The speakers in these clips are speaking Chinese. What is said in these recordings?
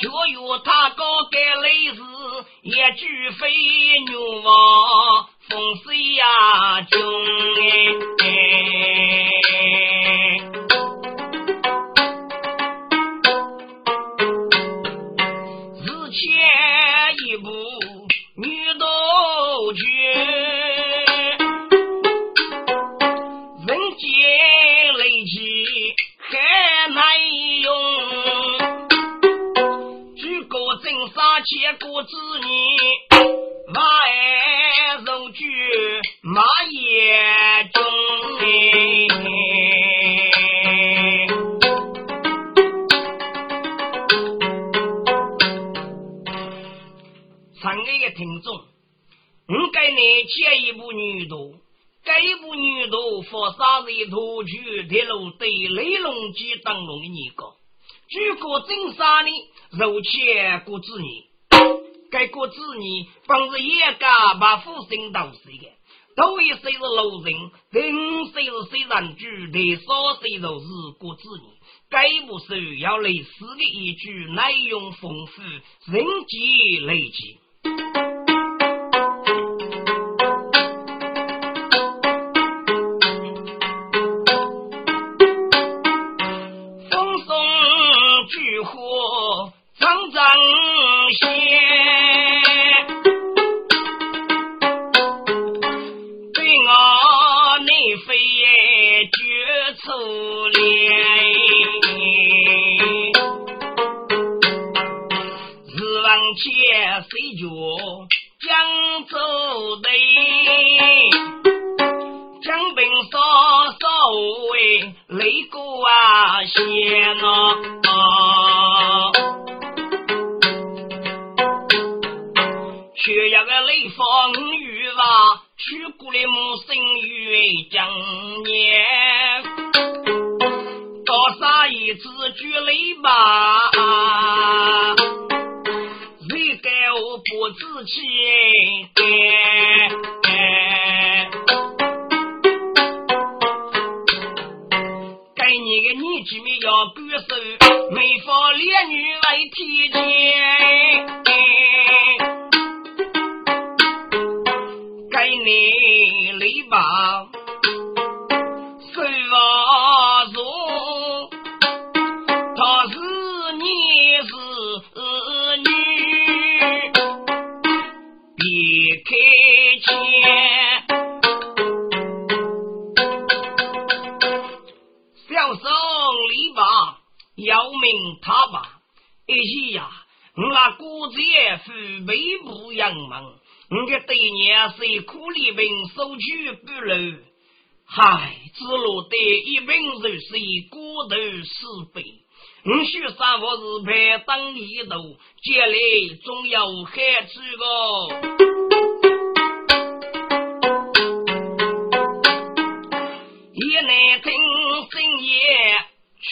就有他高盖雷子，也举飞牛王风水呀中哎。儿肉举马也中亲爱的听众，我给你讲一部女图，这一部女图佛山人图剧铁路对雷龙记当中的一个，举国正杀呢，肉切过之年，该过子女，本是一家把父亲都是的。都一岁是老人，第五岁是虽然住的少岁就是过子女。该部书要类似的一句，内容丰富，人际累积。谁觉江州队？将兵少少为雷鼓啊响啊！却要个雷锋雨哇，去过的母生于江年，高山一支举雷吧，谁给我不知情？该你个年纪没要感受，没法烈女为体贴。一起呀，我那姑子也是北部洋门，我的对年是苦力兵收取不漏，嗨，只落得一本就是孤头四倍。我许三我是排当一头，将来总要害处个。也难听深夜去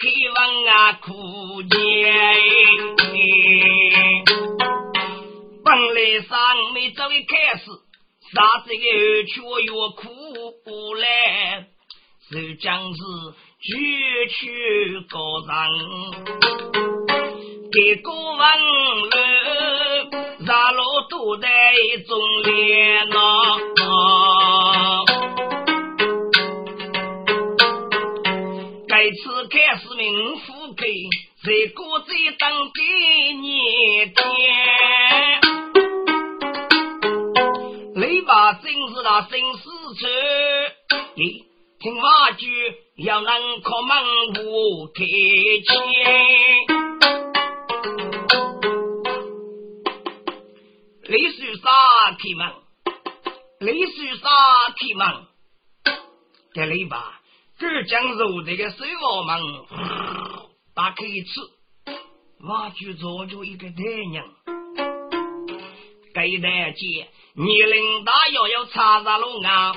开望啊苦见，本来上没早一开始，啥这个却又苦来，是将是举去高上。给个问了，咱老都在中连呐。开始名副给，在国在当给你天。雷把真是那生死处，咦，听话句要能靠门户开钱。李树沙开门，雷水沙开门，给雷把这将肉这个水王门 打开一次，挖去做着一个太阳，给大姐，年龄大要要查查路啊！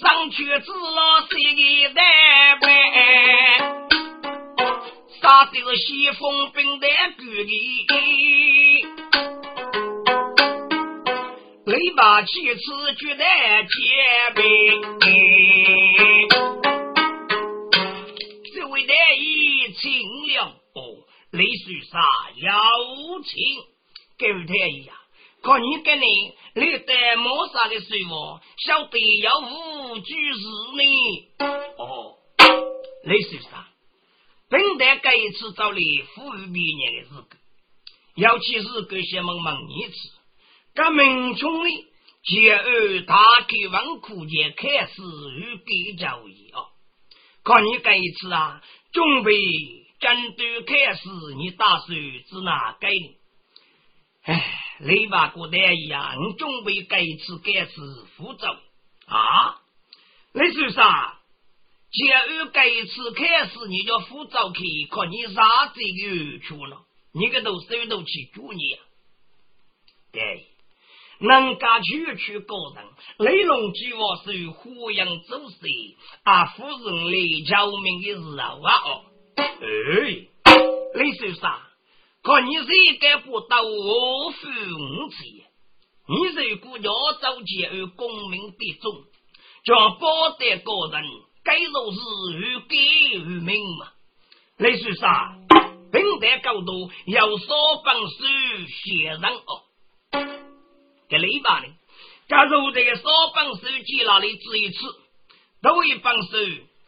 上去知了谁的白？杀的是西风兵的主力，雷把七次决战结兵，这位大义请了哦，雷水杀有请，各位大义呀，看你跟你历代谋杀的时候，晓得要无惧事呢？哦，雷水杀。本代这一次找你富裕毕业的日子，尤其是这些门门一次，这民众呢，接二大开文库节开始与给教育啊。看你这一次啊，准备针对开始，你打算指哪改呢？哎，雷把过得一样，你准备这一次开始复走啊？雷先生。假如这一次开始你就复早去，看你啥这个去了，你个都手都去祝你。对，能干区区高人，雷龙计划是胡杨走势，啊，夫人来救命的时候啊哦。哎，雷先生，看你谁敢不到我父母气？你是国家召集而公民的众，将包得个人。该做是与给与命嘛。雷叔啥？平台高度有所本书写人哦。这雷巴呢？假如这个所本书记那里只一次，都一本书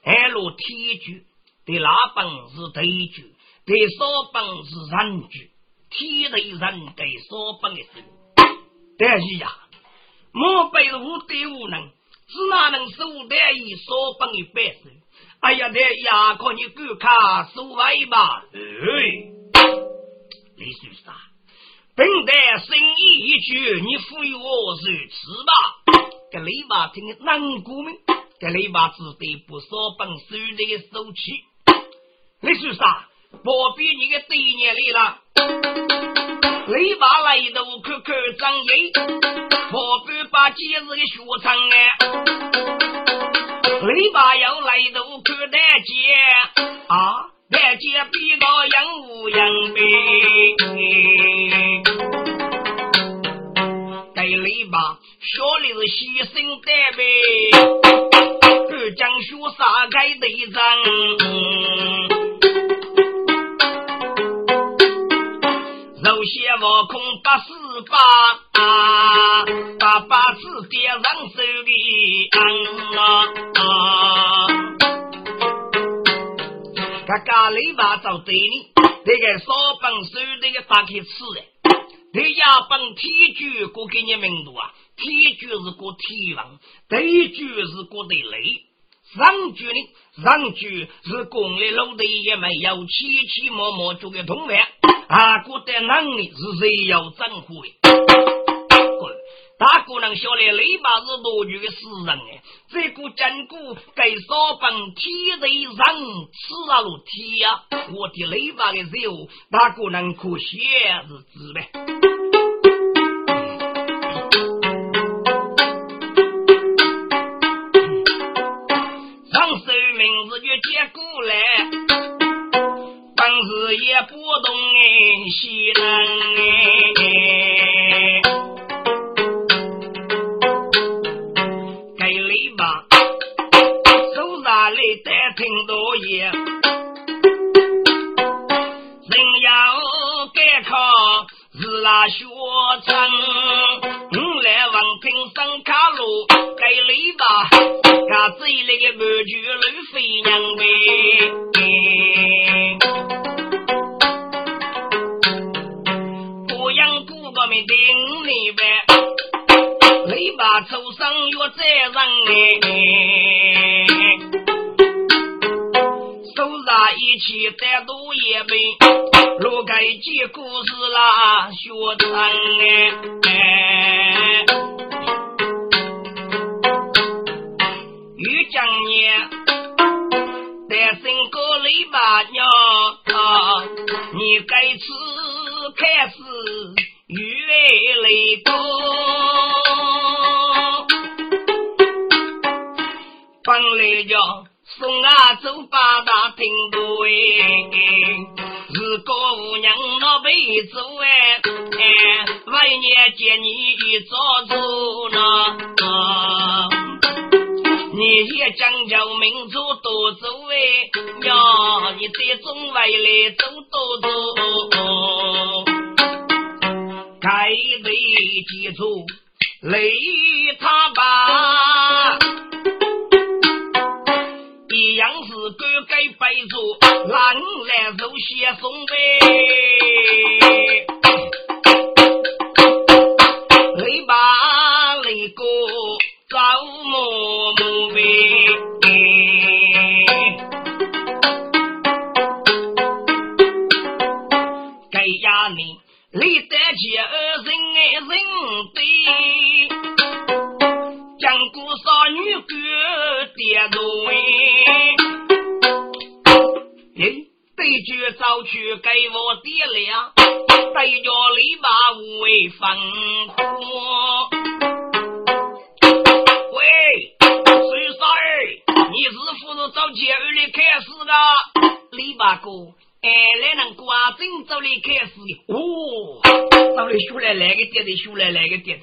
还落天句，对那本是对句，对所本是人句，天对人给所本的书。但是呀，莫被无对无能。只哪能手得一所本一百岁？哎呀，这呀，靠你狗卡手外吧！哎，李先生，本代生意一句，你赋予我如此吧？这李八听的难过命，这李八只得不所本手的手气。李先生，不比你个对年来了。李八来到看看张爷。我不把今日的学成哎，雷把要来到看大姐啊，大姐比个样无样呗。雷把学的是牺牲的呗，不讲学啥该对仗，肉些我空八十八。啊，把把子点上手里啊啊！他家里把找对你，那个烧本手那个打开吃的，这牙本天主国给你名读啊，天主是过天王，地主是过的雷，上主呢，上主是公里老的也没有起起摸摸做个同伴，啊，过的能力是谁要争会？大姑娘晓得雷把是多句的诗人哎，这个真古给少本天人上吃了路天呀，我的雷把的肉，大姑娘可写是字呗。上首名字就接过来，本事也不懂哎，西南他这里的满句乱飞娘呗，不养不个没顶你呗，累吧？抽上药再人哎。一起单独一杯，路口该记故事啦，学成哎。身个雷把娘，你该次开始越雷多，本来叫。送啊走八大厅对，如果无娘那辈子哎，万年见你一早走呢，你也讲究民族多走哎，呀，你在中外来走多走，该得记住累他吧。哥该摆住，狼来肉先送呗，江姑少女哥爹多对句早去给我爹俩，对着篱笆为防火。喂，水三儿，你是不是找节日的开始的？篱笆哥。哎，来人瓜真早里开始的哦，早里学来来个爹的，学来来个爹的，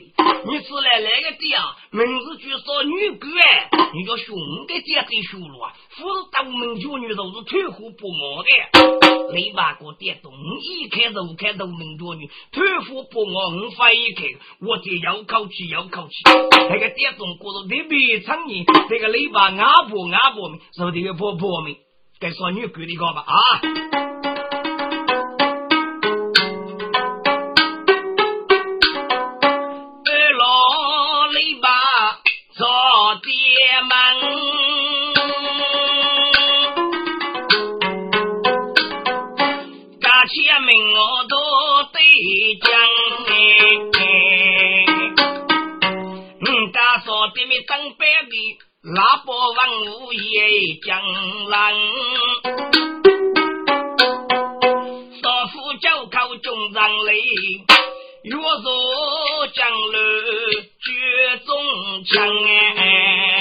你是来来个爹啊？名字就说女哥哎，你叫兄弟爹的学了啊？不是大门教女都是退货不毛的，雷把哥爹东一开都开都门教女退货不毛，我发一开，我得要口气要口气，那个爹东过得特别长年，这个雷把阿婆阿婆们，是不这个婆婆们？该说女鬼的个吧啊！爹门，前面我都得讲嗯，家说对面当白的。拉波王五爷江南，少妇叫口中张泪，若若江流绝中枪哎，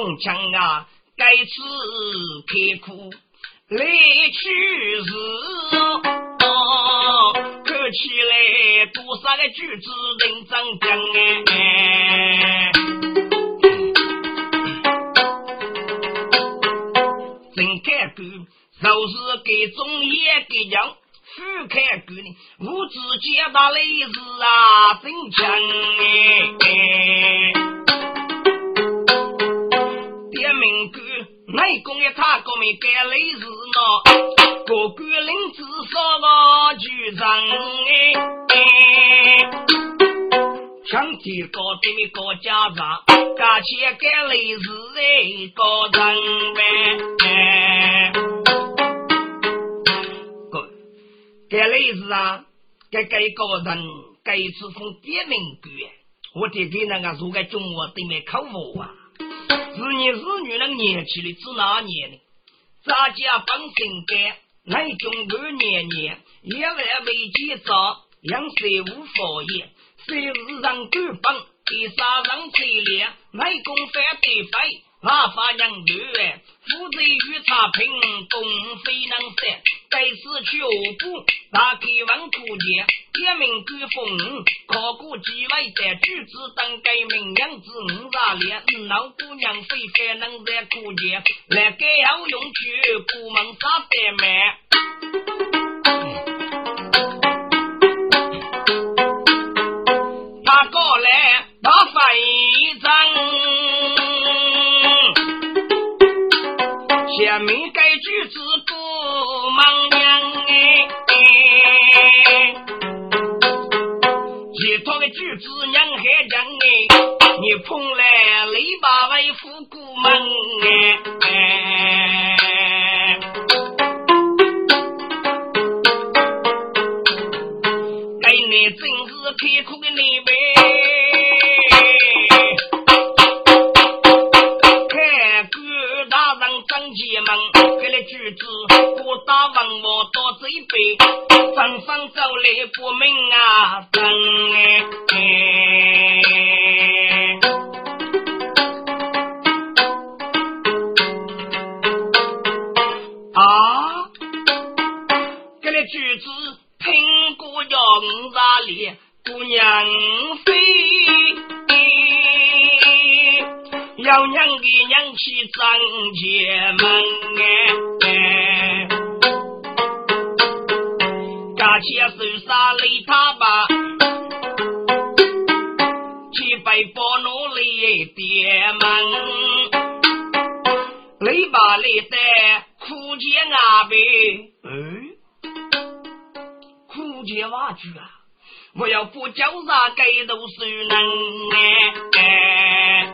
中枪啊，该次刻苦来去日哦，看起来多少个举子人长江哎。就是给中野给讲，富开官呢，物质皆大雷子啊，真强哎！点名官，内功也他个没干雷子呢，个官领至少个局长哎！想提高对面高家长，加钱干雷子哎，高长呗。该类似啊，该该高人，该次从点名句，我得给那个如个中国对面口服啊。是你是女人年轻的，是哪年呢？咱家本身该来中二年年，一万未结账，养谁无佛言，谁日上官本，第三人催烈，来公反对白。那发娘女，夫子与茶品，东非能散。该死去何故？大开王土界，点名官封，考古几位在举子当该名扬子五大连，老姑娘非凡能在古界，来该要用去古门杀得满。没该举子不忙娘哎，一托个举子娘还讲哎，你碰来雷把为夫姑门哎，该你真是贫苦的你呗。到这一杯，纷纷走来不明啊，等哎。啊，给了举子，听过叫五大里姑娘飞。要娘给娘去张家门哎，家前手杀雷他吧，去背包奴里爹门，雷把雷带苦见阿呗，哎，苦见瓦居啊，我要不交啥给都是能哎。